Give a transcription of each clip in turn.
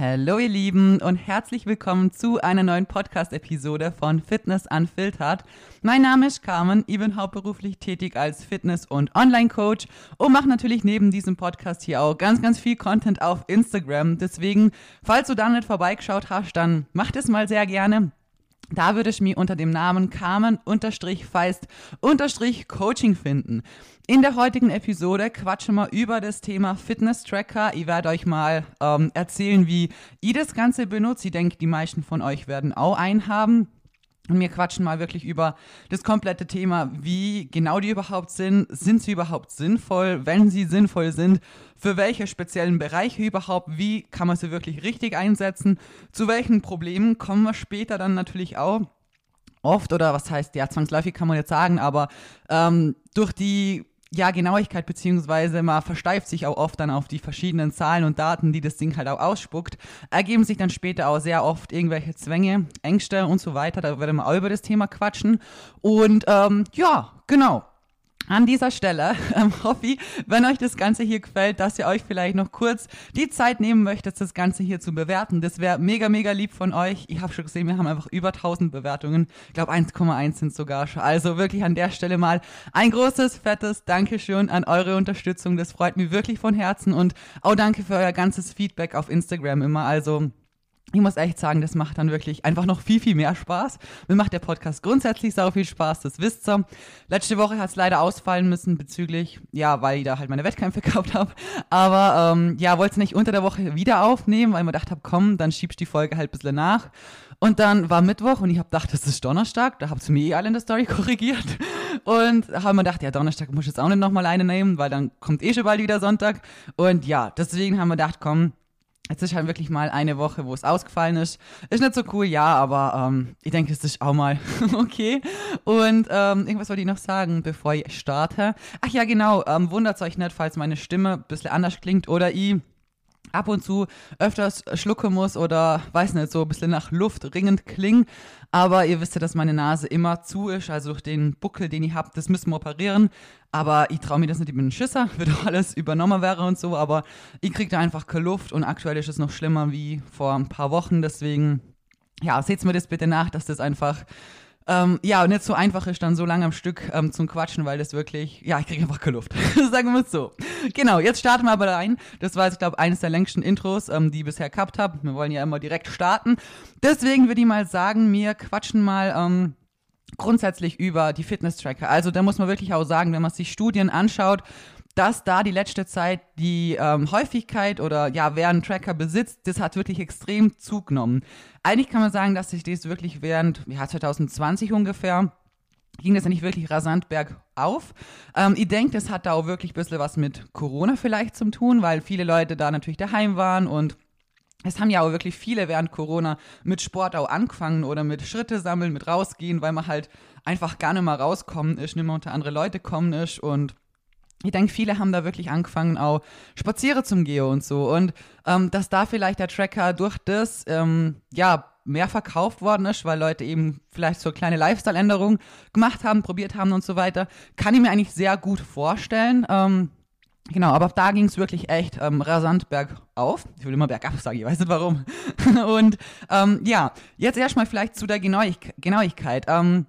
Hallo ihr Lieben und herzlich willkommen zu einer neuen Podcast-Episode von Fitness Unfiltered. Mein Name ist Carmen, ich bin hauptberuflich tätig als Fitness- und Online-Coach und mache natürlich neben diesem Podcast hier auch ganz, ganz viel Content auf Instagram. Deswegen, falls du da nicht vorbeigeschaut hast, dann mach das mal sehr gerne. Da würde ich mich unter dem Namen Carmen-Feist-Coaching finden. In der heutigen Episode quatschen wir über das Thema Fitness-Tracker. Ich werde euch mal ähm, erzählen, wie ihr das Ganze benutzt. Ich denke, die meisten von euch werden auch einen haben. Und wir quatschen mal wirklich über das komplette Thema, wie genau die überhaupt sind. Sind sie überhaupt sinnvoll? Wenn sie sinnvoll sind, für welche speziellen Bereiche überhaupt? Wie kann man sie wirklich richtig einsetzen? Zu welchen Problemen kommen wir später dann natürlich auch? Oft oder was heißt, ja, zwangsläufig kann man jetzt sagen, aber ähm, durch die ja, Genauigkeit, beziehungsweise man versteift sich auch oft dann auf die verschiedenen Zahlen und Daten, die das Ding halt auch ausspuckt, ergeben sich dann später auch sehr oft irgendwelche Zwänge, Ängste und so weiter. Da werden wir auch über das Thema quatschen. Und ähm, ja, genau. An dieser Stelle ähm, hoffe ich, wenn euch das Ganze hier gefällt, dass ihr euch vielleicht noch kurz die Zeit nehmen möchtet, das Ganze hier zu bewerten. Das wäre mega, mega lieb von euch. Ich habe schon gesehen, wir haben einfach über 1000 Bewertungen. Ich glaube 1,1 sind sogar schon. Also wirklich an der Stelle mal ein großes, fettes Dankeschön an eure Unterstützung. Das freut mich wirklich von Herzen und auch danke für euer ganzes Feedback auf Instagram immer. Also ich muss echt sagen, das macht dann wirklich einfach noch viel, viel mehr Spaß. Mir macht der Podcast grundsätzlich sau viel Spaß, das wisst ihr. Letzte Woche hat es leider ausfallen müssen bezüglich, ja, weil ich da halt meine Wettkämpfe gekauft habe. Aber ähm, ja, wollte es nicht unter der Woche wieder aufnehmen, weil ich mir gedacht habe, komm, dann schiebst du die Folge halt ein bisschen nach. Und dann war Mittwoch und ich habe gedacht, das ist Donnerstag. Da habt ihr mir eh alle in der Story korrigiert. Und haben mir gedacht, ja, Donnerstag muss ich jetzt auch nicht nochmal eine nehmen, weil dann kommt eh schon bald wieder Sonntag. Und ja, deswegen haben wir gedacht, komm, Jetzt ist halt wirklich mal eine Woche, wo es ausgefallen ist. Ist nicht so cool, ja, aber ähm, ich denke, es ist auch mal okay. Und ähm, irgendwas wollte ich noch sagen, bevor ich starte. Ach ja, genau, ähm, wundert euch nicht, falls meine Stimme ein bisschen anders klingt oder ich ab und zu öfters schlucken muss oder weiß nicht, so ein bisschen nach Luft ringend klingen. Aber ihr wisst ja, dass meine Nase immer zu ist, also durch den Buckel, den ich habe, das müssen wir operieren. Aber ich traue mir das nicht, ich bin ein Schisser, wird auch alles übernommen wäre und so. Aber ich kriege da einfach keine Luft und aktuell ist es noch schlimmer wie vor ein paar Wochen. Deswegen, ja, seht mir das bitte nach, dass das einfach ähm, ja, nicht so einfach ist, dann so lange am Stück ähm, zum Quatschen, weil das wirklich, ja, ich kriege einfach keine Luft. Sagen wir es so. Genau, jetzt starten wir aber rein. Das war jetzt, glaube ich, eines der längsten Intros, ähm, die ich bisher gehabt habe. Wir wollen ja immer direkt starten. Deswegen würde ich mal sagen, wir quatschen mal ähm, grundsätzlich über die Fitness-Tracker. Also da muss man wirklich auch sagen, wenn man sich Studien anschaut, dass da die letzte Zeit die ähm, Häufigkeit oder ja, wer einen Tracker besitzt, das hat wirklich extrem zugenommen. Eigentlich kann man sagen, dass sich das wirklich während ja, 2020 ungefähr ging das ja nicht wirklich rasant bergauf. Ähm, ich denke, das hat da auch wirklich ein bisschen was mit Corona vielleicht zu tun, weil viele Leute da natürlich daheim waren und es haben ja auch wirklich viele während Corona mit Sport auch angefangen oder mit Schritte sammeln, mit rausgehen, weil man halt einfach gar nicht mehr rauskommen ist, nicht mehr unter andere Leute kommen ist und ich denke, viele haben da wirklich angefangen, auch Spaziere zum Geo und so. Und ähm, dass da vielleicht der Tracker durch das, ähm, ja, mehr verkauft worden ist, weil Leute eben vielleicht so kleine Lifestyle-Änderungen gemacht haben, probiert haben und so weiter, kann ich mir eigentlich sehr gut vorstellen. Ähm, genau, aber da ging es wirklich echt ähm, rasant bergauf. Ich will immer bergab sagen, ich weiß nicht warum. und ähm, ja, jetzt erstmal vielleicht zu der Genauig Genauigkeit. Ähm,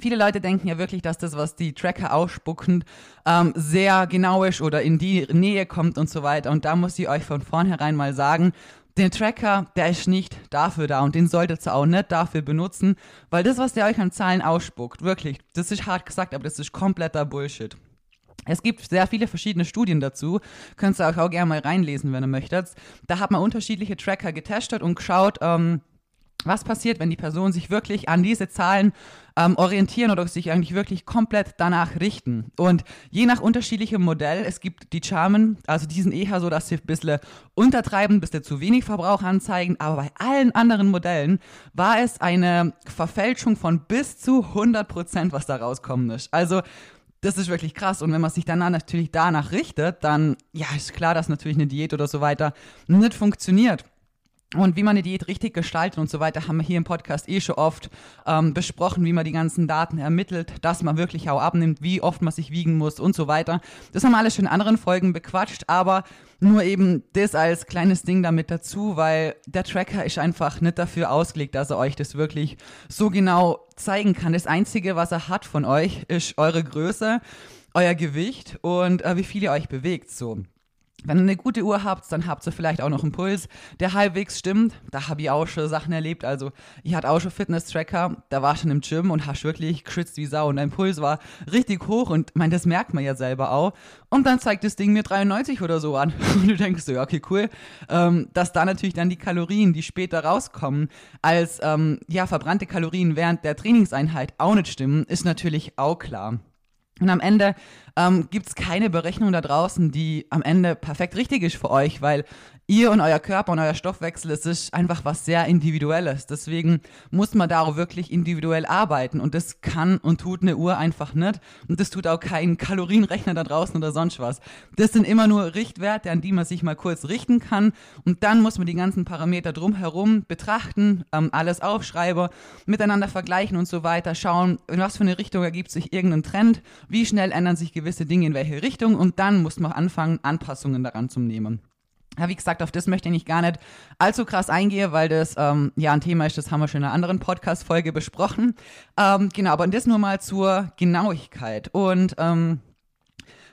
Viele Leute denken ja wirklich, dass das, was die Tracker ausspucken, ähm, sehr genau ist oder in die Nähe kommt und so weiter. Und da muss ich euch von vornherein mal sagen, den Tracker, der ist nicht dafür da und den solltet ihr auch nicht dafür benutzen, weil das, was der euch an Zahlen ausspuckt, wirklich, das ist hart gesagt, aber das ist kompletter Bullshit. Es gibt sehr viele verschiedene Studien dazu. Könnt ihr euch auch gerne mal reinlesen, wenn ihr möchtet. Da hat man unterschiedliche Tracker getestet und geschaut, ähm, was passiert, wenn die Personen sich wirklich an diese Zahlen ähm, orientieren oder sich eigentlich wirklich komplett danach richten. Und je nach unterschiedlichem Modell, es gibt die Charmen, also die sind eher so, dass sie ein bisschen untertreiben, ein bisschen zu wenig Verbrauch anzeigen, aber bei allen anderen Modellen war es eine Verfälschung von bis zu 100 Prozent, was da rauskommen ist. Also das ist wirklich krass. Und wenn man sich dann natürlich danach richtet, dann ja, ist klar, dass natürlich eine Diät oder so weiter nicht funktioniert. Und wie man eine Diät richtig gestaltet und so weiter, haben wir hier im Podcast eh schon oft ähm, besprochen, wie man die ganzen Daten ermittelt, dass man wirklich auch abnimmt, wie oft man sich wiegen muss und so weiter. Das haben wir alles schon in anderen Folgen bequatscht, aber nur eben das als kleines Ding damit dazu, weil der Tracker ist einfach nicht dafür ausgelegt, dass er euch das wirklich so genau zeigen kann. Das Einzige, was er hat von euch, ist eure Größe, euer Gewicht und äh, wie viel ihr euch bewegt. So. Wenn ihr eine gute Uhr habt, dann habt ihr vielleicht auch noch einen Puls, der halbwegs stimmt. Da habe ich auch schon Sachen erlebt. Also, ich hatte auch schon Fitness-Tracker, da war schon im Gym und hast wirklich geschwitzt wie Sau und dein Puls war richtig hoch und mein, das merkt man ja selber auch. Und dann zeigt das Ding mir 93 oder so an. Und du denkst so, ja, okay, cool. Ähm, dass da natürlich dann die Kalorien, die später rauskommen, als ähm, ja, verbrannte Kalorien während der Trainingseinheit auch nicht stimmen, ist natürlich auch klar. Und am Ende ähm, gibt es keine Berechnung da draußen, die am Ende perfekt richtig ist für euch, weil ihr und euer Körper und euer Stoffwechsel, es ist einfach was sehr Individuelles. Deswegen muss man darauf wirklich individuell arbeiten und das kann und tut eine Uhr einfach nicht und das tut auch kein Kalorienrechner da draußen oder sonst was. Das sind immer nur Richtwerte, an die man sich mal kurz richten kann und dann muss man die ganzen Parameter drumherum betrachten, ähm, alles aufschreiben, miteinander vergleichen und so weiter, schauen, in was für eine Richtung ergibt sich irgendein Trend, wie schnell ändern sich gewisse Dinge in welche Richtung und dann muss man anfangen, Anpassungen daran zu nehmen. Ja, wie gesagt, auf das möchte ich gar nicht allzu krass eingehen, weil das ähm, ja ein Thema ist, das haben wir schon in einer anderen Podcast-Folge besprochen. Ähm, genau, aber das nur mal zur Genauigkeit. Und ähm,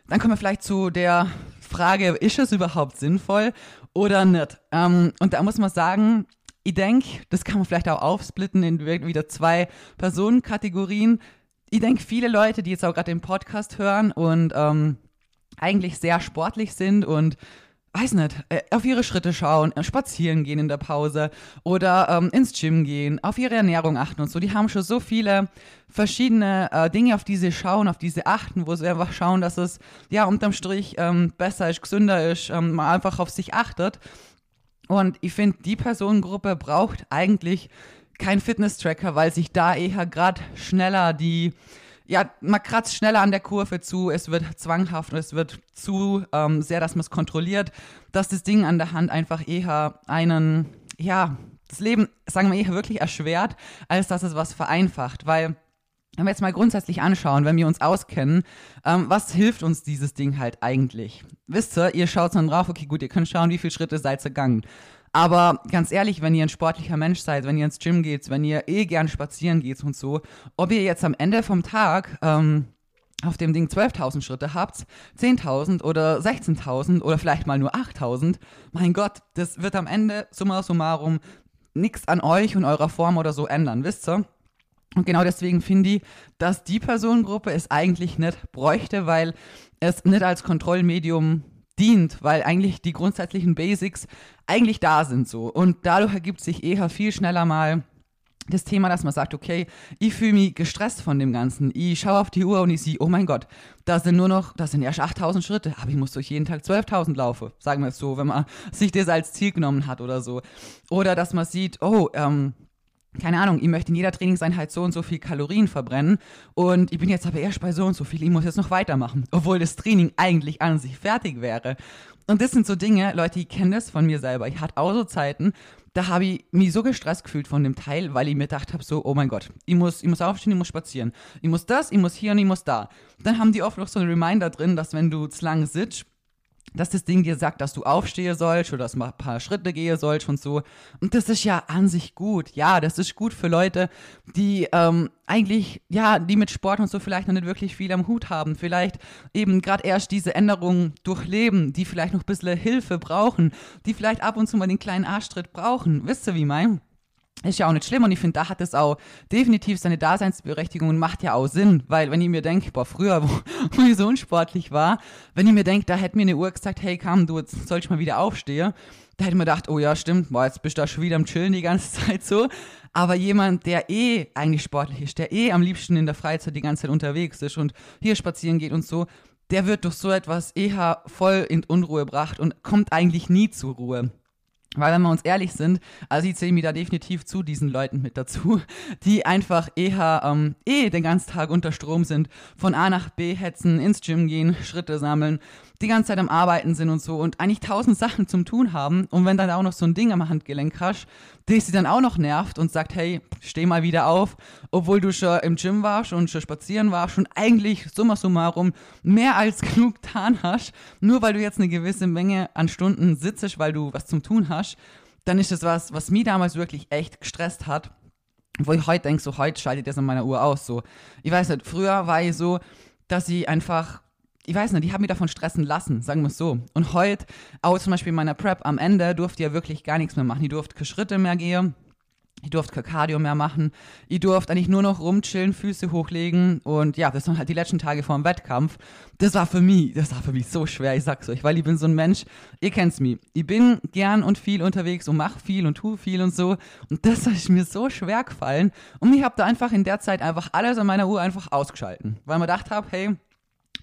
dann kommen wir vielleicht zu der Frage, ist es überhaupt sinnvoll oder nicht? Ähm, und da muss man sagen, ich denke, das kann man vielleicht auch aufsplitten in wieder zwei Personenkategorien. Ich denke, viele Leute, die jetzt auch gerade den Podcast hören und ähm, eigentlich sehr sportlich sind und weiß nicht, äh, auf ihre Schritte schauen, äh, spazieren gehen in der Pause oder ähm, ins Gym gehen, auf ihre Ernährung achten und so. Die haben schon so viele verschiedene äh, Dinge, auf die sie schauen, auf die sie achten, wo sie einfach schauen, dass es ja unterm Strich ähm, besser ist, gesünder ist, ähm, man einfach auf sich achtet. Und ich finde, die Personengruppe braucht eigentlich keinen Fitness-Tracker, weil sich da eher gerade schneller die ja, man kratzt schneller an der Kurve zu, es wird zwanghaft und es wird zu ähm, sehr, dass man es kontrolliert, dass das Ding an der Hand einfach eher einen, ja, das Leben, sagen wir eher wirklich erschwert, als dass es was vereinfacht, weil wenn wir jetzt mal grundsätzlich anschauen, wenn wir uns auskennen, ähm, was hilft uns dieses Ding halt eigentlich? Wisst ihr, ihr schaut dann drauf, okay, gut, ihr könnt schauen, wie viele Schritte seid ihr gegangen. Aber ganz ehrlich, wenn ihr ein sportlicher Mensch seid, wenn ihr ins Gym geht, wenn ihr eh gern spazieren geht und so, ob ihr jetzt am Ende vom Tag ähm, auf dem Ding 12.000 Schritte habt, 10.000 oder 16.000 oder vielleicht mal nur 8.000, mein Gott, das wird am Ende summa summarum nichts an euch und eurer Form oder so ändern, wisst ihr? Und genau deswegen finde ich, dass die Personengruppe es eigentlich nicht bräuchte, weil es nicht als Kontrollmedium dient, weil eigentlich die grundsätzlichen Basics eigentlich da sind so. Und dadurch ergibt sich eher viel schneller mal das Thema, dass man sagt, okay, ich fühle mich gestresst von dem Ganzen. Ich schaue auf die Uhr und ich sehe, oh mein Gott, da sind nur noch, da sind erst 8000 Schritte, aber ich muss durch jeden Tag 12.000 laufen, sagen wir es so, wenn man sich das als Ziel genommen hat oder so. Oder dass man sieht, oh, ähm, keine Ahnung, ich möchte in jeder Trainingseinheit so und so viel Kalorien verbrennen und ich bin jetzt aber erst bei so und so viel, ich muss jetzt noch weitermachen, obwohl das Training eigentlich an sich fertig wäre. Und das sind so Dinge, Leute, ich kenne das von mir selber. Ich hatte auch so Zeiten, da habe ich mich so gestresst gefühlt von dem Teil, weil ich mir gedacht habe, so, oh mein Gott, ich muss, ich muss aufstehen, ich muss spazieren. Ich muss das, ich muss hier und ich muss da. Dann haben die oft noch so einen Reminder drin, dass wenn du zu lange sitzt, dass das Ding dir sagt, dass du aufstehen sollst oder dass du ein paar Schritte gehen sollst und so. Und das ist ja an sich gut. Ja, das ist gut für Leute, die ähm, eigentlich, ja, die mit Sport und so vielleicht noch nicht wirklich viel am Hut haben. Vielleicht eben gerade erst diese Änderungen durchleben, die vielleicht noch ein bisschen Hilfe brauchen, die vielleicht ab und zu mal den kleinen Arschtritt brauchen. Wisst ihr, wie mein? Ist ja auch nicht schlimm und ich finde, da hat es auch definitiv seine Daseinsberechtigung und macht ja auch Sinn, weil wenn ich mir denke, boah, früher, wo, wo ich so unsportlich war, wenn ich mir denke, da hätte mir eine Uhr gesagt, hey, komm, du, jetzt soll ich mal wieder aufstehen, da hätte mir gedacht, oh ja, stimmt, boah, jetzt bist du da schon wieder am Chillen die ganze Zeit so. Aber jemand, der eh eigentlich sportlich ist, der eh am liebsten in der Freizeit die ganze Zeit unterwegs ist und hier spazieren geht und so, der wird durch so etwas eher voll in Unruhe gebracht und kommt eigentlich nie zur Ruhe. Weil wenn wir uns ehrlich sind, also ich zähle mich da definitiv zu diesen Leuten mit dazu, die einfach eher ähm, eh den ganzen Tag unter Strom sind, von A nach B hetzen, ins Gym gehen, Schritte sammeln, die ganze Zeit am Arbeiten sind und so und eigentlich tausend Sachen zum Tun haben und wenn dann auch noch so ein Ding am Handgelenk hast, das sie dann auch noch nervt und sagt, hey, steh mal wieder auf, obwohl du schon im Gym warst und schon spazieren warst und eigentlich summa summarum mehr als genug getan hast, nur weil du jetzt eine gewisse Menge an Stunden sitzt, weil du was zum Tun hast, dann ist das was, was mich damals wirklich echt gestresst hat wo ich heute denke, so heute schaltet das an meiner Uhr aus. So, ich weiß nicht, früher war ich so, dass ich einfach, ich weiß nicht, ich habe mich davon stressen lassen, sagen wir es so. Und heute, auch zum Beispiel in meiner Prep am Ende, durfte ich ja wirklich gar nichts mehr machen. Ich durfte keine Schritte mehr gehen. Ich durfte kein Cardio mehr machen. Ich durfte eigentlich nur noch rumchillen, Füße hochlegen. Und ja, das waren halt die letzten Tage vor dem Wettkampf. Das war für mich, das war für mich so schwer, ich sag's euch, weil ich bin so ein Mensch, ihr kennt's mich. Ich bin gern und viel unterwegs und mach viel und tu viel und so. Und das ist mir so schwer gefallen. Und ich habe da einfach in der Zeit einfach alles an meiner Uhr einfach ausgeschalten. Weil man gedacht habe, hey,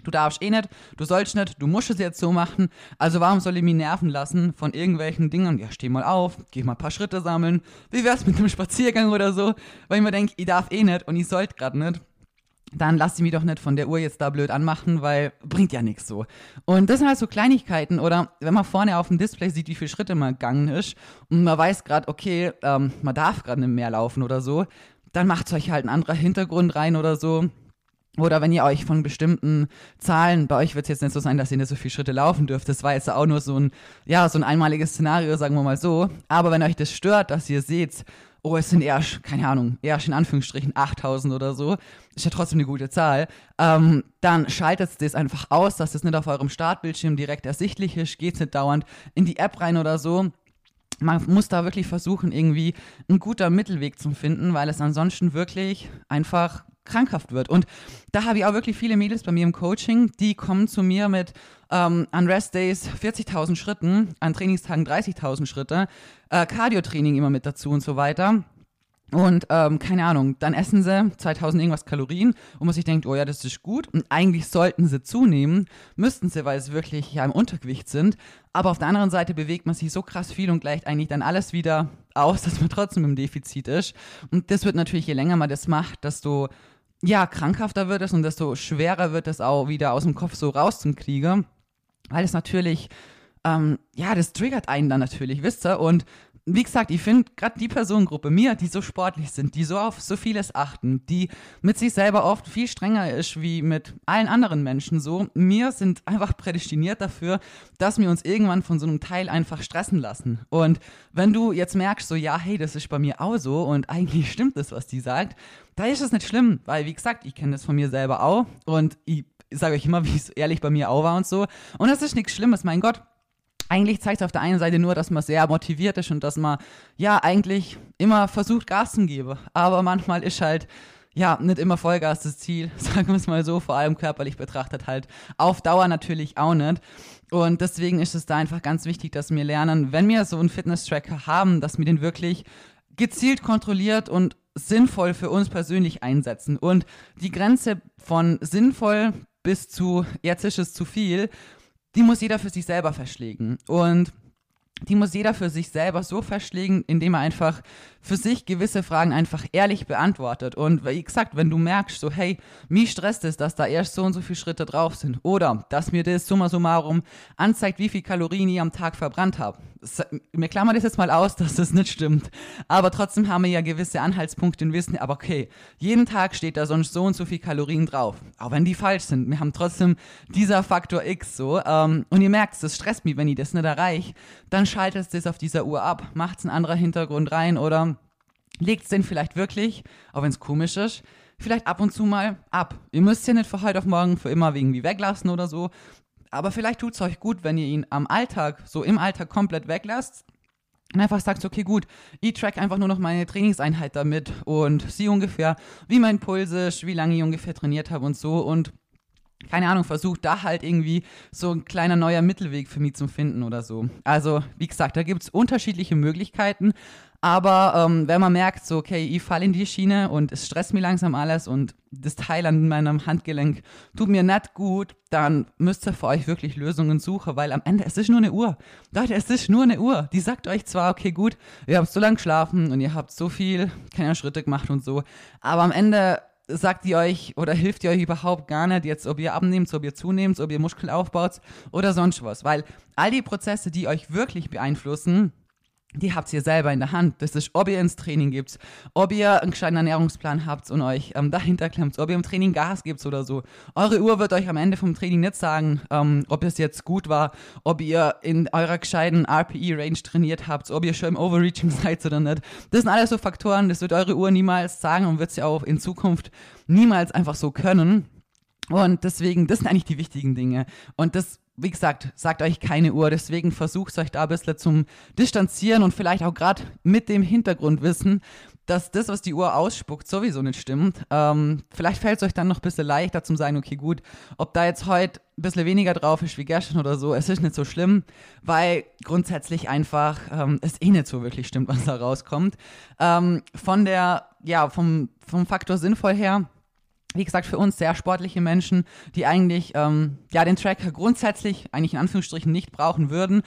du darfst eh nicht, du sollst nicht, du musst es jetzt so machen. Also warum soll ich mich nerven lassen von irgendwelchen Dingen? Ja, steh mal auf, geh mal ein paar Schritte sammeln. Wie wär's mit einem Spaziergang oder so? Weil ich mir denke, ich darf eh nicht und ich sollte gerade nicht. Dann lass ich mich doch nicht von der Uhr jetzt da blöd anmachen, weil bringt ja nichts so. Und das sind halt so Kleinigkeiten oder wenn man vorne auf dem Display sieht, wie viele Schritte man gegangen ist und man weiß gerade, okay, ähm, man darf gerade nicht mehr laufen oder so, dann macht euch halt ein anderer Hintergrund rein oder so oder wenn ihr euch von bestimmten Zahlen, bei euch wird es jetzt nicht so sein, dass ihr nicht so viele Schritte laufen dürft. Das war jetzt auch nur so ein, ja, so ein einmaliges Szenario, sagen wir mal so. Aber wenn euch das stört, dass ihr seht, oh, es sind erst, keine Ahnung, erst in Anführungsstrichen 8000 oder so, ist ja trotzdem eine gute Zahl, ähm, dann schaltet das einfach aus, dass das nicht auf eurem Startbildschirm direkt ersichtlich ist, geht nicht dauernd in die App rein oder so. Man muss da wirklich versuchen, irgendwie einen guter Mittelweg zu finden, weil es ansonsten wirklich einfach krankhaft wird. Und da habe ich auch wirklich viele Mädels bei mir im Coaching, die kommen zu mir mit ähm, an Rest Days 40.000 Schritten, an Trainingstagen 30.000 Schritte, äh, Cardio-Training immer mit dazu und so weiter. Und ähm, keine Ahnung, dann essen sie 2000 irgendwas Kalorien und man sich denkt, oh ja, das ist gut. Und eigentlich sollten sie zunehmen, müssten sie, weil sie wirklich ja im Untergewicht sind. Aber auf der anderen Seite bewegt man sich so krass viel und gleicht eigentlich dann alles wieder aus, dass man trotzdem im Defizit ist. Und das wird natürlich, je länger man das macht, desto ja, krankhafter wird es und desto schwerer wird es auch wieder aus dem Kopf so rauszukriegen, weil es natürlich, ähm, ja, das triggert einen dann natürlich, wisst ihr? Und wie gesagt, ich finde gerade die Personengruppe mir, die so sportlich sind, die so auf so vieles achten, die mit sich selber oft viel strenger ist wie mit allen anderen Menschen so, mir sind einfach prädestiniert dafür, dass wir uns irgendwann von so einem Teil einfach stressen lassen. Und wenn du jetzt merkst, so ja, hey, das ist bei mir auch so und eigentlich stimmt das, was die sagt, da ist es nicht schlimm, weil wie gesagt, ich kenne das von mir selber auch und ich sage euch immer, wie es ehrlich bei mir auch war und so. Und das ist nichts Schlimmes, mein Gott eigentlich zeigt es auf der einen Seite nur, dass man sehr motiviert ist und dass man ja eigentlich immer versucht, Gas zu geben. Aber manchmal ist halt ja nicht immer Vollgas das Ziel, sagen wir es mal so, vor allem körperlich betrachtet halt. Auf Dauer natürlich auch nicht. Und deswegen ist es da einfach ganz wichtig, dass wir lernen, wenn wir so einen Fitness-Tracker haben, dass wir den wirklich gezielt kontrolliert und sinnvoll für uns persönlich einsetzen. Und die Grenze von sinnvoll bis zu jetzt ist es zu viel die muss jeder für sich selber verschlägen. Und die muss jeder für sich selber so verschlägen, indem er einfach für sich gewisse Fragen einfach ehrlich beantwortet. Und wie gesagt, wenn du merkst, so, hey, mich stresst es, dass da erst so und so viele Schritte drauf sind. Oder dass mir das summa summarum anzeigt, wie viel Kalorien ich am Tag verbrannt habe. Mir klammern das jetzt mal aus, dass das nicht stimmt. Aber trotzdem haben wir ja gewisse Anhaltspunkte und wissen, aber okay, jeden Tag steht da sonst so und so viel Kalorien drauf. Auch wenn die falsch sind. Wir haben trotzdem dieser Faktor X so. Ähm, und ihr merkt, das stresst mich, wenn ich das nicht erreiche. Dann schaltest es auf dieser Uhr ab, macht einen anderen Hintergrund rein oder legt es den vielleicht wirklich, auch wenn es komisch ist, vielleicht ab und zu mal ab. Ihr müsst ja nicht von heute auf morgen für immer irgendwie weglassen oder so. Aber vielleicht tut es euch gut, wenn ihr ihn am Alltag, so im Alltag komplett weglasst und einfach sagt, okay, gut, ich track einfach nur noch meine Trainingseinheit damit und sehe ungefähr, wie mein Puls ist, wie lange ich ungefähr trainiert habe und so und keine Ahnung, versucht da halt irgendwie so ein kleiner neuer Mittelweg für mich zu finden oder so. Also, wie gesagt, da gibt es unterschiedliche Möglichkeiten, aber ähm, wenn man merkt, so, okay, ich falle in die Schiene und es stresst mir langsam alles und das Teil an meinem Handgelenk tut mir nicht gut, dann müsst ihr für euch wirklich Lösungen suchen, weil am Ende es ist nur eine Uhr. Leute, es ist nur eine Uhr. Die sagt euch zwar, okay, gut, ihr habt so lange geschlafen und ihr habt so viel, keine Schritte gemacht und so, aber am Ende sagt die euch oder hilft die euch überhaupt gar nicht jetzt, ob ihr abnehmt, ob ihr zunehmt, ob ihr Muskeln aufbaut oder sonst was. Weil all die Prozesse, die euch wirklich beeinflussen, die habt ihr selber in der Hand. Das ist, ob ihr ins Training gibt, ob ihr einen gescheiten Ernährungsplan habt und euch ähm, dahinter klemmt, ob ihr im Training Gas gibt oder so. Eure Uhr wird euch am Ende vom Training nicht sagen, ähm, ob es jetzt gut war, ob ihr in eurer gescheiten RPE-Range trainiert habt, ob ihr schon im Overreaching seid oder nicht. Das sind alles so Faktoren, das wird eure Uhr niemals sagen und wird sie auch in Zukunft niemals einfach so können. Und deswegen, das sind eigentlich die wichtigen Dinge. Und das wie gesagt, sagt euch keine Uhr, deswegen versucht euch da ein bisschen zum Distanzieren und vielleicht auch gerade mit dem Hintergrundwissen, dass das, was die Uhr ausspuckt, sowieso nicht stimmt. Ähm, vielleicht fällt es euch dann noch ein bisschen leichter zum sagen, okay, gut, ob da jetzt heute ein bisschen weniger drauf ist wie gestern oder so, es ist nicht so schlimm, weil grundsätzlich einfach ähm, es eh nicht so wirklich stimmt, was da rauskommt. Ähm, von der, ja, vom, vom Faktor sinnvoll her, wie gesagt, für uns sehr sportliche Menschen, die eigentlich ähm, ja den Tracker grundsätzlich eigentlich in Anführungsstrichen nicht brauchen würden.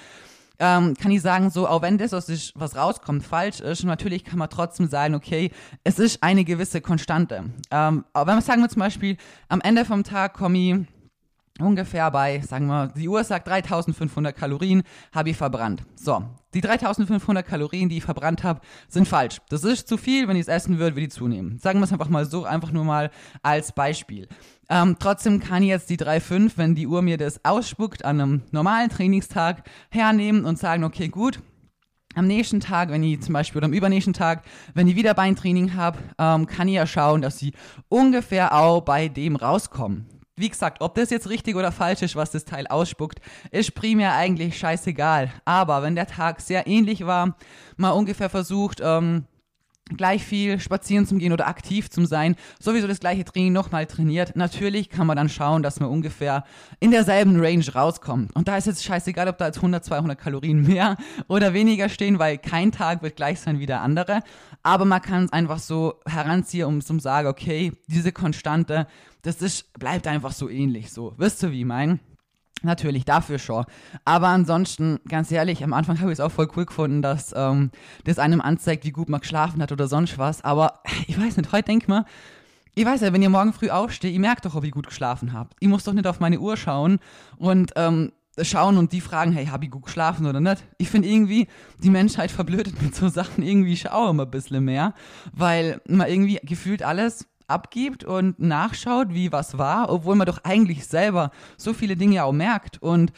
Ähm, kann ich sagen, so, auch wenn das, was, ist, was rauskommt, falsch ist, natürlich kann man trotzdem sagen, okay, es ist eine gewisse Konstante. Ähm, aber wenn wir sagen wir zum Beispiel, am Ende vom Tag komme ich ungefähr bei, sagen wir, die Uhr sagt 3500 Kalorien, habe ich verbrannt. So, die 3500 Kalorien, die ich verbrannt habe, sind falsch. Das ist zu viel, wenn ich es essen würde, würde ich zunehmen. Sagen wir es einfach mal so, einfach nur mal als Beispiel. Ähm, trotzdem kann ich jetzt die 3,5, wenn die Uhr mir das ausspuckt, an einem normalen Trainingstag hernehmen und sagen, okay, gut, am nächsten Tag, wenn ich zum Beispiel oder am übernächsten Tag, wenn ich wieder Beintraining habe, ähm, kann ich ja schauen, dass sie ungefähr auch bei dem rauskommen. Wie gesagt, ob das jetzt richtig oder falsch ist, was das Teil ausspuckt, ist primär eigentlich scheißegal. Aber wenn der Tag sehr ähnlich war, mal ungefähr versucht, ähm, gleich viel spazieren zu gehen oder aktiv zu sein, sowieso das gleiche Training nochmal trainiert, natürlich kann man dann schauen, dass man ungefähr in derselben Range rauskommt. Und da ist jetzt scheißegal, ob da jetzt 100, 200 Kalorien mehr oder weniger stehen, weil kein Tag wird gleich sein wie der andere. Aber man kann es einfach so heranziehen, um zu sagen, okay, diese Konstante, das ist, bleibt einfach so ähnlich so. Wisst ihr, wie ich meine? Natürlich, dafür schon. Aber ansonsten, ganz ehrlich, am Anfang habe ich es auch voll cool gefunden, dass ähm, das einem anzeigt, wie gut man geschlafen hat oder sonst was. Aber ich weiß nicht, heute denk mal, ich weiß ja, wenn ihr morgen früh aufsteht, ihr merkt doch, ob ihr gut geschlafen habt. Ich muss doch nicht auf meine Uhr schauen und ähm, schauen und die fragen, hey, habe ich gut geschlafen oder nicht? Ich finde irgendwie, die Menschheit verblödet mit so Sachen irgendwie schaue immer ein bisschen mehr, weil man irgendwie gefühlt alles abgibt und nachschaut, wie was war, obwohl man doch eigentlich selber so viele Dinge auch merkt. Und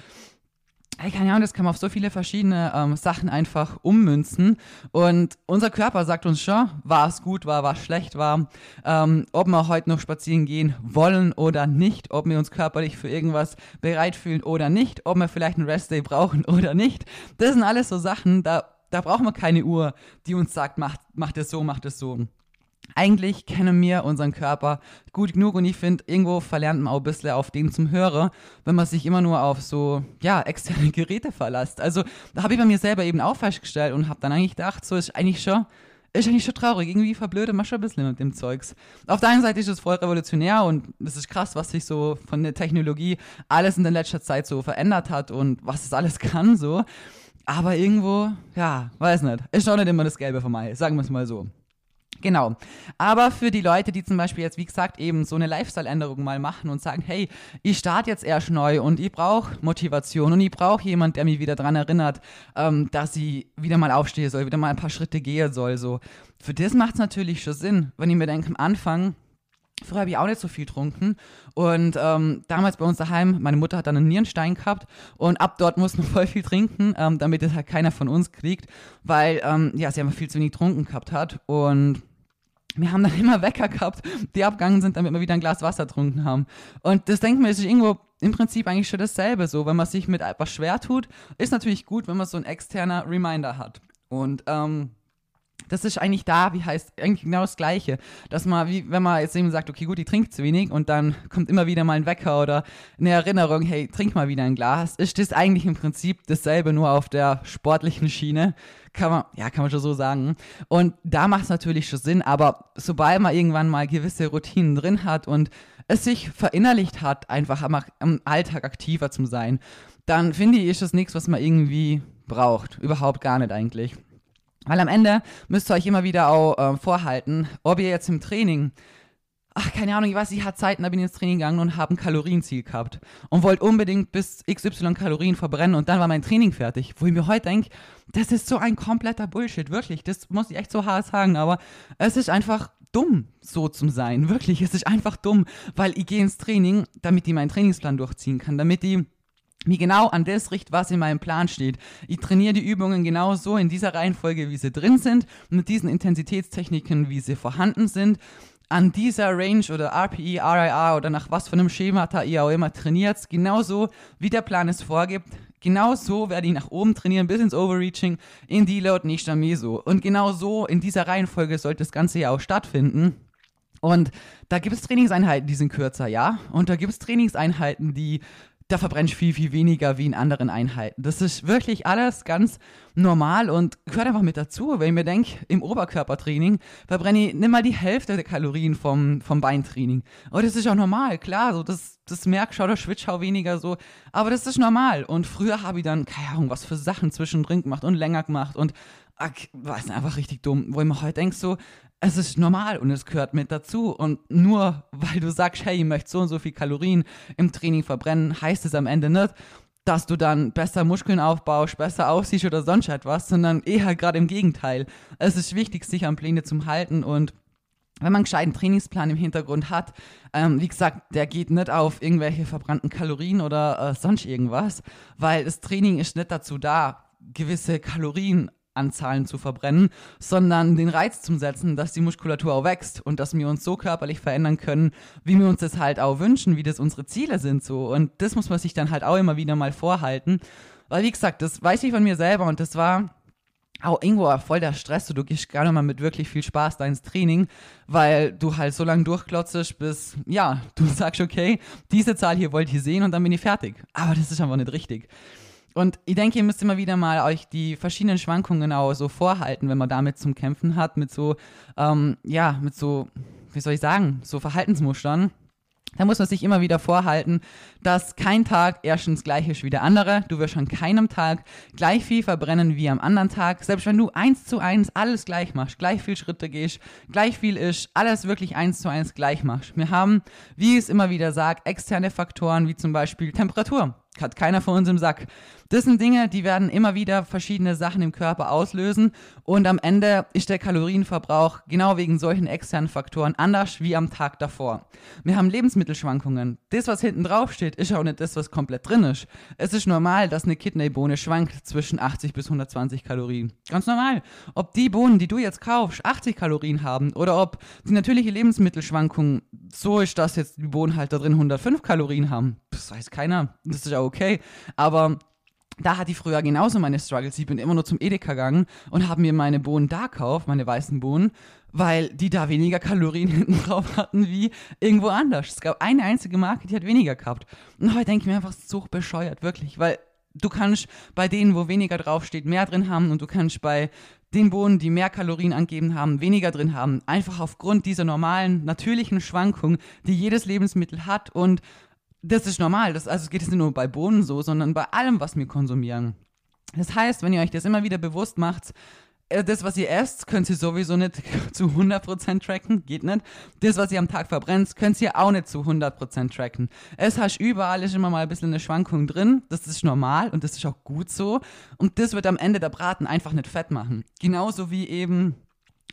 keine Ahnung, das kann man auf so viele verschiedene ähm, Sachen einfach ummünzen. Und unser Körper sagt uns schon, war es gut war, was schlecht war, ähm, ob wir heute noch spazieren gehen wollen oder nicht, ob wir uns körperlich für irgendwas bereit fühlen oder nicht, ob wir vielleicht einen Restday brauchen oder nicht. Das sind alles so Sachen, da, da brauchen wir keine Uhr, die uns sagt, macht, macht es so, macht es so eigentlich kennen wir unseren Körper gut genug und ich finde, irgendwo verlernt man auch ein bisschen auf den zum Hörer, wenn man sich immer nur auf so, ja, externe Geräte verlässt. Also, da habe ich bei mir selber eben auch festgestellt und habe dann eigentlich gedacht, so ist eigentlich schon, ist eigentlich schon traurig. Irgendwie verblödet man schon ein bisschen mit dem Zeugs. Auf der einen Seite ist es voll revolutionär und es ist krass, was sich so von der Technologie alles in der letzter Zeit so verändert hat und was es alles kann, so. Aber irgendwo, ja, weiß nicht. Ist auch nicht immer das Gelbe von mir, sagen wir es mal so. Genau. Aber für die Leute, die zum Beispiel jetzt, wie gesagt, eben so eine Lifestyle-Änderung mal machen und sagen, hey, ich starte jetzt erst neu und ich brauche Motivation und ich brauche jemand, der mich wieder daran erinnert, ähm, dass ich wieder mal aufstehen soll, wieder mal ein paar Schritte gehen soll. So. Für das macht es natürlich schon Sinn, wenn ich mir denke, am Anfang, Früher habe ich auch nicht so viel getrunken. Und ähm, damals bei uns daheim, meine Mutter hat dann einen Nierenstein gehabt und ab dort musste man voll viel trinken, ähm, damit es halt keiner von uns kriegt, weil ähm, ja, sie einfach viel zu wenig getrunken gehabt hat. Und wir haben dann immer Wecker gehabt, die abgegangen sind, damit wir wieder ein Glas Wasser getrunken haben. Und das denkt man, ist irgendwo im Prinzip eigentlich schon dasselbe so. Wenn man sich mit etwas schwer tut, ist natürlich gut, wenn man so ein externer Reminder hat. Und ähm, das ist eigentlich da, wie heißt, eigentlich genau das Gleiche. Dass man, wie wenn man jetzt eben sagt, okay, gut, die trinkt zu wenig und dann kommt immer wieder mal ein Wecker oder eine Erinnerung, hey, trink mal wieder ein Glas, ist das eigentlich im Prinzip dasselbe, nur auf der sportlichen Schiene. Kann man, ja, kann man schon so sagen. Und da macht es natürlich schon Sinn, aber sobald man irgendwann mal gewisse Routinen drin hat und es sich verinnerlicht hat, einfach am Alltag aktiver zu sein, dann finde ich, ist das nichts, was man irgendwie braucht. Überhaupt gar nicht eigentlich. Weil am Ende müsst ihr euch immer wieder auch äh, vorhalten, ob ihr jetzt im Training ach, keine Ahnung, ich weiß, ich hatte Zeiten, da bin ich ins Training gegangen und habe ein Kalorienziel gehabt und wollte unbedingt bis XY Kalorien verbrennen und dann war mein Training fertig. Wo ich mir heute denke, das ist so ein kompletter Bullshit, wirklich. Das muss ich echt so hart sagen, aber es ist einfach dumm, so zu sein. Wirklich, es ist einfach dumm, weil ich gehe ins Training, damit ich meinen Trainingsplan durchziehen kann, damit ich mich genau an das richt, was in meinem Plan steht. Ich trainiere die Übungen genau so in dieser Reihenfolge, wie sie drin sind, mit diesen Intensitätstechniken, wie sie vorhanden sind an dieser Range oder RPE, RIR oder nach was für einem Schema da ihr auch immer trainiert, genauso wie der Plan es vorgibt, genau so werde ich nach oben trainieren, bis ins Overreaching, in Deload, nicht am Meso. Und genau so in dieser Reihenfolge sollte das Ganze ja auch stattfinden. Und da gibt es Trainingseinheiten, die sind kürzer, ja. Und da gibt es Trainingseinheiten, die da verbrenne ich viel, viel weniger wie in anderen Einheiten. Das ist wirklich alles ganz normal und gehört einfach mit dazu. Wenn ich mir denke, im Oberkörpertraining verbrenne ich nicht mal die Hälfte der Kalorien vom, vom Beintraining. Aber das ist auch normal, klar, so das, das du oder schwitzt auch weniger so. Aber das ist normal. Und früher habe ich dann, keine Ahnung, was für Sachen zwischendrin gemacht und länger gemacht und war es einfach richtig dumm, wo ich mir heute denke, so, es ist normal und es gehört mit dazu. Und nur weil du sagst, hey, ich möchte so und so viel Kalorien im Training verbrennen, heißt es am Ende nicht, dass du dann besser Muskeln aufbaust, besser aussiehst oder sonst etwas, sondern eher gerade im Gegenteil. Es ist wichtig, sich an Pläne zu halten und wenn man einen gescheiten Trainingsplan im Hintergrund hat, ähm, wie gesagt, der geht nicht auf irgendwelche verbrannten Kalorien oder äh, sonst irgendwas, weil das Training ist nicht dazu da, gewisse Kalorien Anzahlen zu verbrennen, sondern den Reiz zu setzen, dass die Muskulatur auch wächst und dass wir uns so körperlich verändern können, wie wir uns das halt auch wünschen, wie das unsere Ziele sind so. Und das muss man sich dann halt auch immer wieder mal vorhalten. Weil, wie gesagt, das weiß ich von mir selber und das war auch irgendwo voll der Stress. Du gehst gerne mal mit wirklich viel Spaß da ins Training, weil du halt so lange durchklotzest, bis, ja, du sagst, okay, diese Zahl hier wollt ihr sehen und dann bin ich fertig. Aber das ist einfach nicht richtig. Und ich denke, ihr müsst immer wieder mal euch die verschiedenen Schwankungen auch so vorhalten, wenn man damit zum Kämpfen hat, mit so, ähm, ja, mit so, wie soll ich sagen, so Verhaltensmustern. Da muss man sich immer wieder vorhalten, dass kein Tag erstens gleich ist wie der andere. Du wirst an keinem Tag gleich viel verbrennen wie am anderen Tag. Selbst wenn du eins zu eins alles gleich machst, gleich viel Schritte gehst, gleich viel ist, alles wirklich eins zu eins gleich machst. Wir haben, wie ich es immer wieder sage, externe Faktoren wie zum Beispiel Temperatur. Hat keiner von uns im Sack. Das sind Dinge, die werden immer wieder verschiedene Sachen im Körper auslösen und am Ende ist der Kalorienverbrauch genau wegen solchen externen Faktoren anders wie am Tag davor. Wir haben Lebensmittelschwankungen. Das, was hinten drauf steht, ist auch nicht das, was komplett drin ist. Es ist normal, dass eine Kidneybohne schwankt zwischen 80 bis 120 Kalorien. Ganz normal. Ob die Bohnen, die du jetzt kaufst, 80 Kalorien haben oder ob die natürliche Lebensmittelschwankung so ist, dass jetzt die Bohnen halt da drin 105 Kalorien haben. Das weiß keiner. Das ist ja okay. Aber da hatte ich früher genauso meine Struggles. Ich bin immer nur zum Edeka gegangen und habe mir meine Bohnen da gekauft, meine weißen Bohnen, weil die da weniger Kalorien hinten drauf hatten wie irgendwo anders. Es gab eine einzige Marke, die hat weniger gehabt. Und heute denke ich mir einfach, so bescheuert, wirklich, weil du kannst bei denen, wo weniger draufsteht, mehr drin haben und du kannst bei den Bohnen, die mehr Kalorien angeben haben, weniger drin haben. Einfach aufgrund dieser normalen, natürlichen Schwankung, die jedes Lebensmittel hat und das ist normal. Das, also es geht jetzt nicht nur bei Bohnen so, sondern bei allem, was wir konsumieren. Das heißt, wenn ihr euch das immer wieder bewusst macht, äh, das, was ihr esst, könnt ihr sowieso nicht zu 100% tracken, geht nicht. Das, was ihr am Tag verbrennt, könnt ihr auch nicht zu 100% tracken. Es hast überall ist immer mal ein bisschen eine Schwankung drin, das ist normal und das ist auch gut so. Und das wird am Ende der Braten einfach nicht fett machen. Genauso wie eben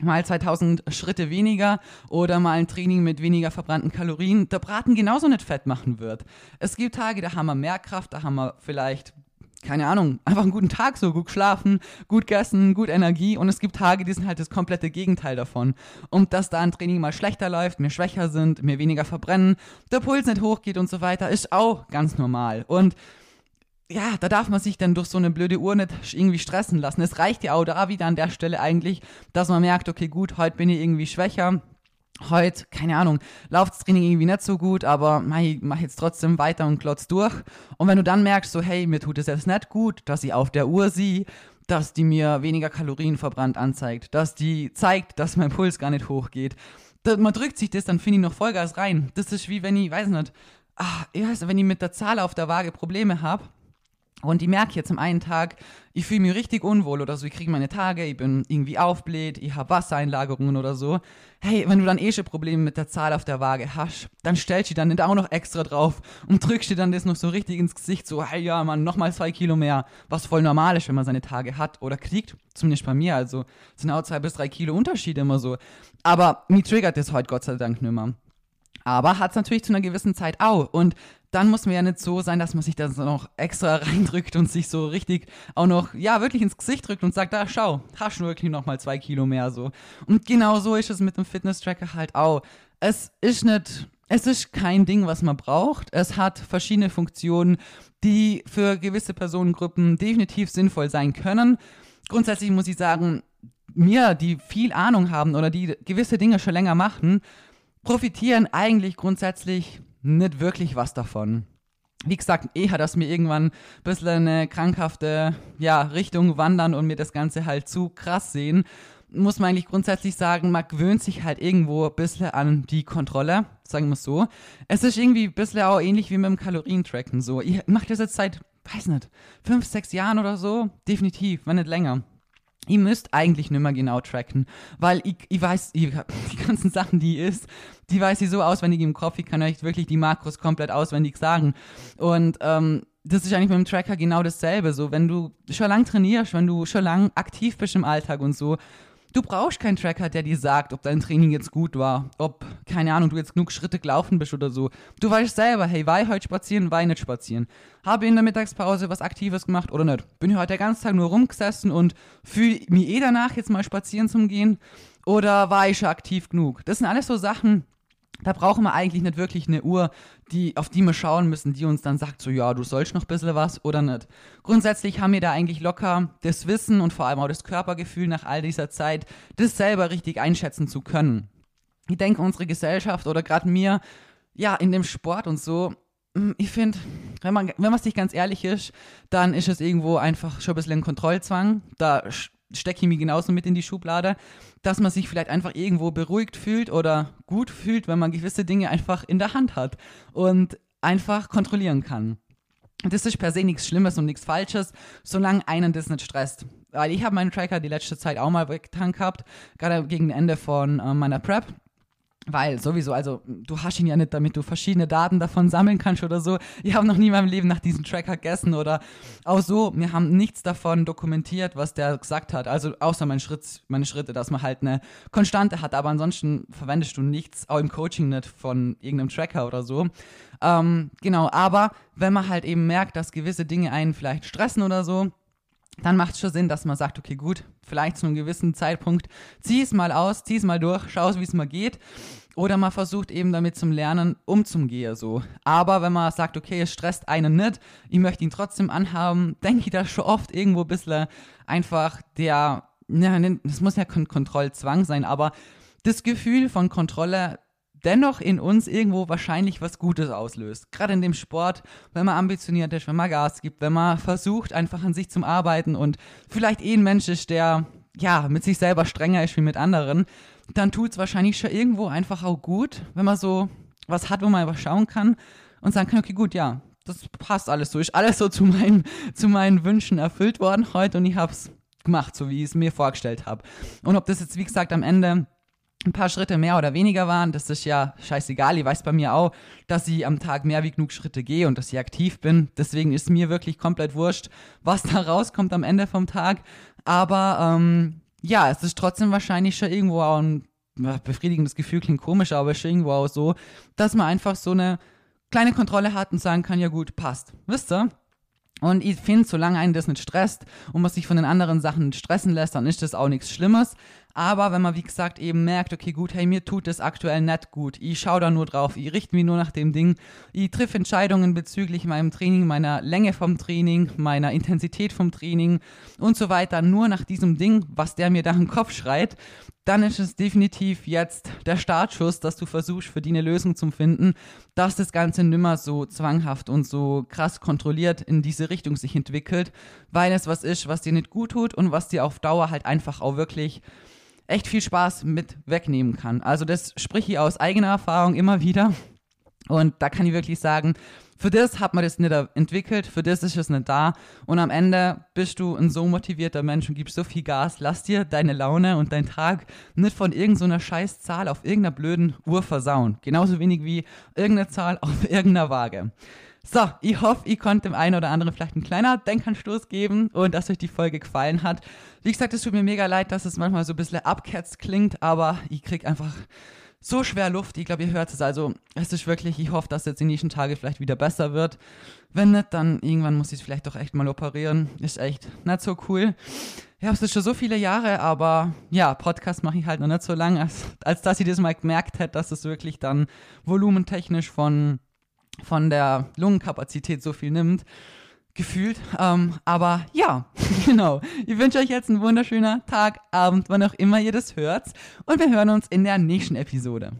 mal 2000 Schritte weniger oder mal ein Training mit weniger verbrannten Kalorien, der Braten genauso nicht fett machen wird. Es gibt Tage, da haben wir mehr Kraft, da haben wir vielleicht keine Ahnung, einfach einen guten Tag so, gut geschlafen, gut gegessen, gut Energie und es gibt Tage, die sind halt das komplette Gegenteil davon. Und dass da ein Training mal schlechter läuft, mir schwächer sind, mir weniger verbrennen, der Puls nicht hochgeht und so weiter, ist auch ganz normal. Und ja, da darf man sich dann durch so eine blöde Uhr nicht irgendwie stressen lassen. Es reicht ja auch da wieder an der Stelle eigentlich, dass man merkt, okay, gut, heute bin ich irgendwie schwächer. Heute, keine Ahnung, läuft das Training irgendwie nicht so gut, aber ich mach jetzt trotzdem weiter und klotz durch. Und wenn du dann merkst, so, hey, mir tut es jetzt nicht gut, dass ich auf der Uhr sehe, dass die mir weniger Kalorien verbrannt anzeigt, dass die zeigt, dass mein Puls gar nicht hochgeht. man drückt sich das, dann finde ich noch Vollgas rein. Das ist wie wenn ich, weiß nicht, ach, ich weiß, wenn ich mit der Zahl auf der Waage Probleme habe, Und ich merke jetzt am einen Tag, ich fühle mich richtig unwohl oder so, ich kriege meine Tage, ich bin irgendwie aufbläht, ich habe Wassereinlagerungen oder so. Hey, wenn du dann eh schon Probleme mit der Zahl auf der Waage hast, dann stellst du dann nicht auch noch extra drauf und drückst dir dann das noch so richtig ins Gesicht, so, hey ja, man, nochmal zwei Kilo mehr, was voll normal ist, wenn man seine Tage hat oder kriegt, zumindest bei mir, also sind auch zwei bis drei Kilo Unterschiede immer so. Aber mich triggert das heute Gott sei Dank nicht mehr. Aber hat es natürlich zu einer gewissen Zeit auch. Und dann muss man ja nicht so sein, dass man sich das noch extra reindrückt und sich so richtig auch noch, ja, wirklich ins Gesicht drückt und sagt, da schau, hast du wirklich noch mal zwei Kilo mehr so. Und genau so ist es mit dem Fitness-Tracker halt auch. Es ist nicht, es ist kein Ding, was man braucht. Es hat verschiedene Funktionen, die für gewisse Personengruppen definitiv sinnvoll sein können. Grundsätzlich muss ich sagen, mir, die viel Ahnung haben oder die gewisse Dinge schon länger machen, profitieren eigentlich grundsätzlich nicht wirklich was davon. Wie gesagt, eher, dass mir irgendwann ein bisschen eine krankhafte ja, Richtung wandern und mir das Ganze halt zu krass sehen, muss man eigentlich grundsätzlich sagen, man gewöhnt sich halt irgendwo ein bisschen an die Kontrolle, sagen wir es so. Es ist irgendwie ein bisschen auch ähnlich wie mit dem Kalorientracken so. Ich mache das jetzt seit, weiß nicht, fünf, sechs Jahren oder so, definitiv, wenn nicht länger. Ihr müsst eigentlich nicht mehr genau tracken, weil ich, ich weiß, ich, die ganzen Sachen, die ist, die weiß ich so auswendig im Kopf, ich kann euch wirklich die Makros komplett auswendig sagen. Und ähm, das ist eigentlich mit dem Tracker genau dasselbe. So, wenn du schon lang trainierst, wenn du schon lang aktiv bist im Alltag und so, Du brauchst keinen Tracker, der dir sagt, ob dein Training jetzt gut war, ob, keine Ahnung, du jetzt genug Schritte gelaufen bist oder so. Du weißt selber, hey, war ich heute spazieren, war ich nicht spazieren. Habe ich in der Mittagspause was Aktives gemacht oder nicht? Bin ich heute den ganzen Tag nur rumgesessen und fühle mich eh danach, jetzt mal spazieren zu gehen? Oder war ich schon aktiv genug? Das sind alles so Sachen, da brauchen wir eigentlich nicht wirklich eine Uhr, die, auf die wir schauen müssen, die uns dann sagt, so ja, du sollst noch ein bisschen was oder nicht. Grundsätzlich haben wir da eigentlich locker das Wissen und vor allem auch das Körpergefühl nach all dieser Zeit, das selber richtig einschätzen zu können. Ich denke, unsere Gesellschaft oder gerade mir, ja, in dem Sport und so, hm, ich finde, wenn man, wenn man sich ganz ehrlich ist, dann ist es irgendwo einfach schon ein bisschen ein Kontrollzwang. Da stecke ich mich genauso mit in die Schublade, dass man sich vielleicht einfach irgendwo beruhigt fühlt oder gut fühlt, wenn man gewisse Dinge einfach in der Hand hat und einfach kontrollieren kann. Das ist per se nichts Schlimmes und nichts Falsches, solange einen das nicht stresst. Weil ich habe meinen Tracker die letzte Zeit auch mal weggetan gehabt, gerade gegen Ende von äh, meiner Prep. Weil sowieso, also du hast ihn ja nicht, damit du verschiedene Daten davon sammeln kannst oder so. Ich habe noch nie in meinem Leben nach diesem Tracker gegessen oder auch so. Wir haben nichts davon dokumentiert, was der gesagt hat. Also außer mein Schritt, meine Schritte, dass man halt eine Konstante hat. Aber ansonsten verwendest du nichts, auch im Coaching nicht von irgendeinem Tracker oder so. Ähm, genau, aber wenn man halt eben merkt, dass gewisse Dinge einen vielleicht stressen oder so, dann macht es schon Sinn, dass man sagt, okay, gut, vielleicht zu einem gewissen Zeitpunkt, zieh es mal aus, zieh es mal durch, schau, wie es mal geht. Oder man versucht eben damit zum Lernen umzugehen, so. Aber wenn man sagt, okay, es stresst einen nicht, ich möchte ihn trotzdem anhaben, denke ich da schon oft irgendwo ein bisschen einfach der, ja, das muss ja Kontrollzwang sein, aber das Gefühl von Kontrolle dennoch in uns irgendwo wahrscheinlich was Gutes auslöst. Gerade in dem Sport, wenn man ambitioniert ist, wenn man Gas gibt, wenn man versucht, einfach an sich zu arbeiten und vielleicht eh ein Mensch ist, der ja mit sich selber strenger ist wie mit anderen, dann tut es wahrscheinlich schon irgendwo einfach auch gut, wenn man so was hat, wo man einfach schauen kann und sagen kann, okay, gut, ja, das passt alles so, ist alles so zu meinen, zu meinen Wünschen erfüllt worden heute und ich habe es gemacht, so wie ich es mir vorgestellt habe. Und ob das jetzt, wie gesagt, am Ende ein paar Schritte mehr oder weniger waren, das ist ja scheißegal. Ich weiß bei mir auch, dass ich am Tag mehr wie genug Schritte gehe und dass ich aktiv bin. Deswegen ist mir wirklich komplett wurscht, was da rauskommt am Ende vom Tag. Aber ähm, ja, es ist trotzdem wahrscheinlich schon irgendwo auch ein befriedigendes Gefühl, klingt komisch, aber ist irgendwo auch so, dass man einfach so eine kleine Kontrolle hat und sagen kann, ja gut, passt. Wisst ihr? Und ich finde, solange einen das nicht stresst und man sich von den anderen Sachen stressen lässt, dann ist das auch nichts Schlimmes. Aber wenn man, wie gesagt, eben merkt, okay, gut, hey, mir tut das aktuell nicht gut, ich schaue da nur drauf, ich richte mich nur nach dem Ding, ich triff Entscheidungen bezüglich meinem Training, meiner Länge vom Training, meiner Intensität vom Training und so weiter, nur nach diesem Ding, was der mir da im Kopf schreit, dann ist es definitiv jetzt der Startschuss, dass du versuchst, für die eine Lösung zu finden, dass das Ganze nimmer so zwanghaft und so krass kontrolliert in diese Richtung sich entwickelt, weil es was ist, was dir nicht gut tut und was dir auf Dauer halt einfach auch wirklich echt viel Spaß mit wegnehmen kann. Also das spreche ich aus eigener Erfahrung immer wieder. Und da kann ich wirklich sagen, für das hat man das nicht entwickelt, für das ist es nicht da. Und am Ende bist du ein so motivierter Mensch und gibst so viel Gas. Lass dir deine Laune und deinen Tag nicht von irgendeiner scheiß Zahl auf irgendeiner blöden Uhr versauen. Genauso wenig wie irgendeine Zahl auf irgendeiner Waage. So, ich hoffe, ich konnte dem einen oder anderen vielleicht einen kleiner Denkanstoß geben und dass euch die Folge gefallen hat. Wie gesagt, es tut mir mega leid, dass es manchmal so ein bisschen abketzt klingt, aber ich krieg einfach so schwer Luft. Ich glaube, ihr hört es. Also, es ist wirklich, ich hoffe, dass jetzt die nächsten Tage vielleicht wieder besser wird. Wenn nicht, dann irgendwann muss ich es vielleicht doch echt mal operieren. Ist echt nicht so cool. Ich habe es schon so viele Jahre, aber ja, Podcast mache ich halt noch nicht so lange, als, als dass ich das mal gemerkt hätte, dass es wirklich dann volumentechnisch von, von der Lungenkapazität so viel nimmt gefühlt. Ähm, aber ja, genau. Ich wünsche euch jetzt einen wunderschönen Tag, Abend, wann auch immer ihr das hört. Und wir hören uns in der nächsten Episode.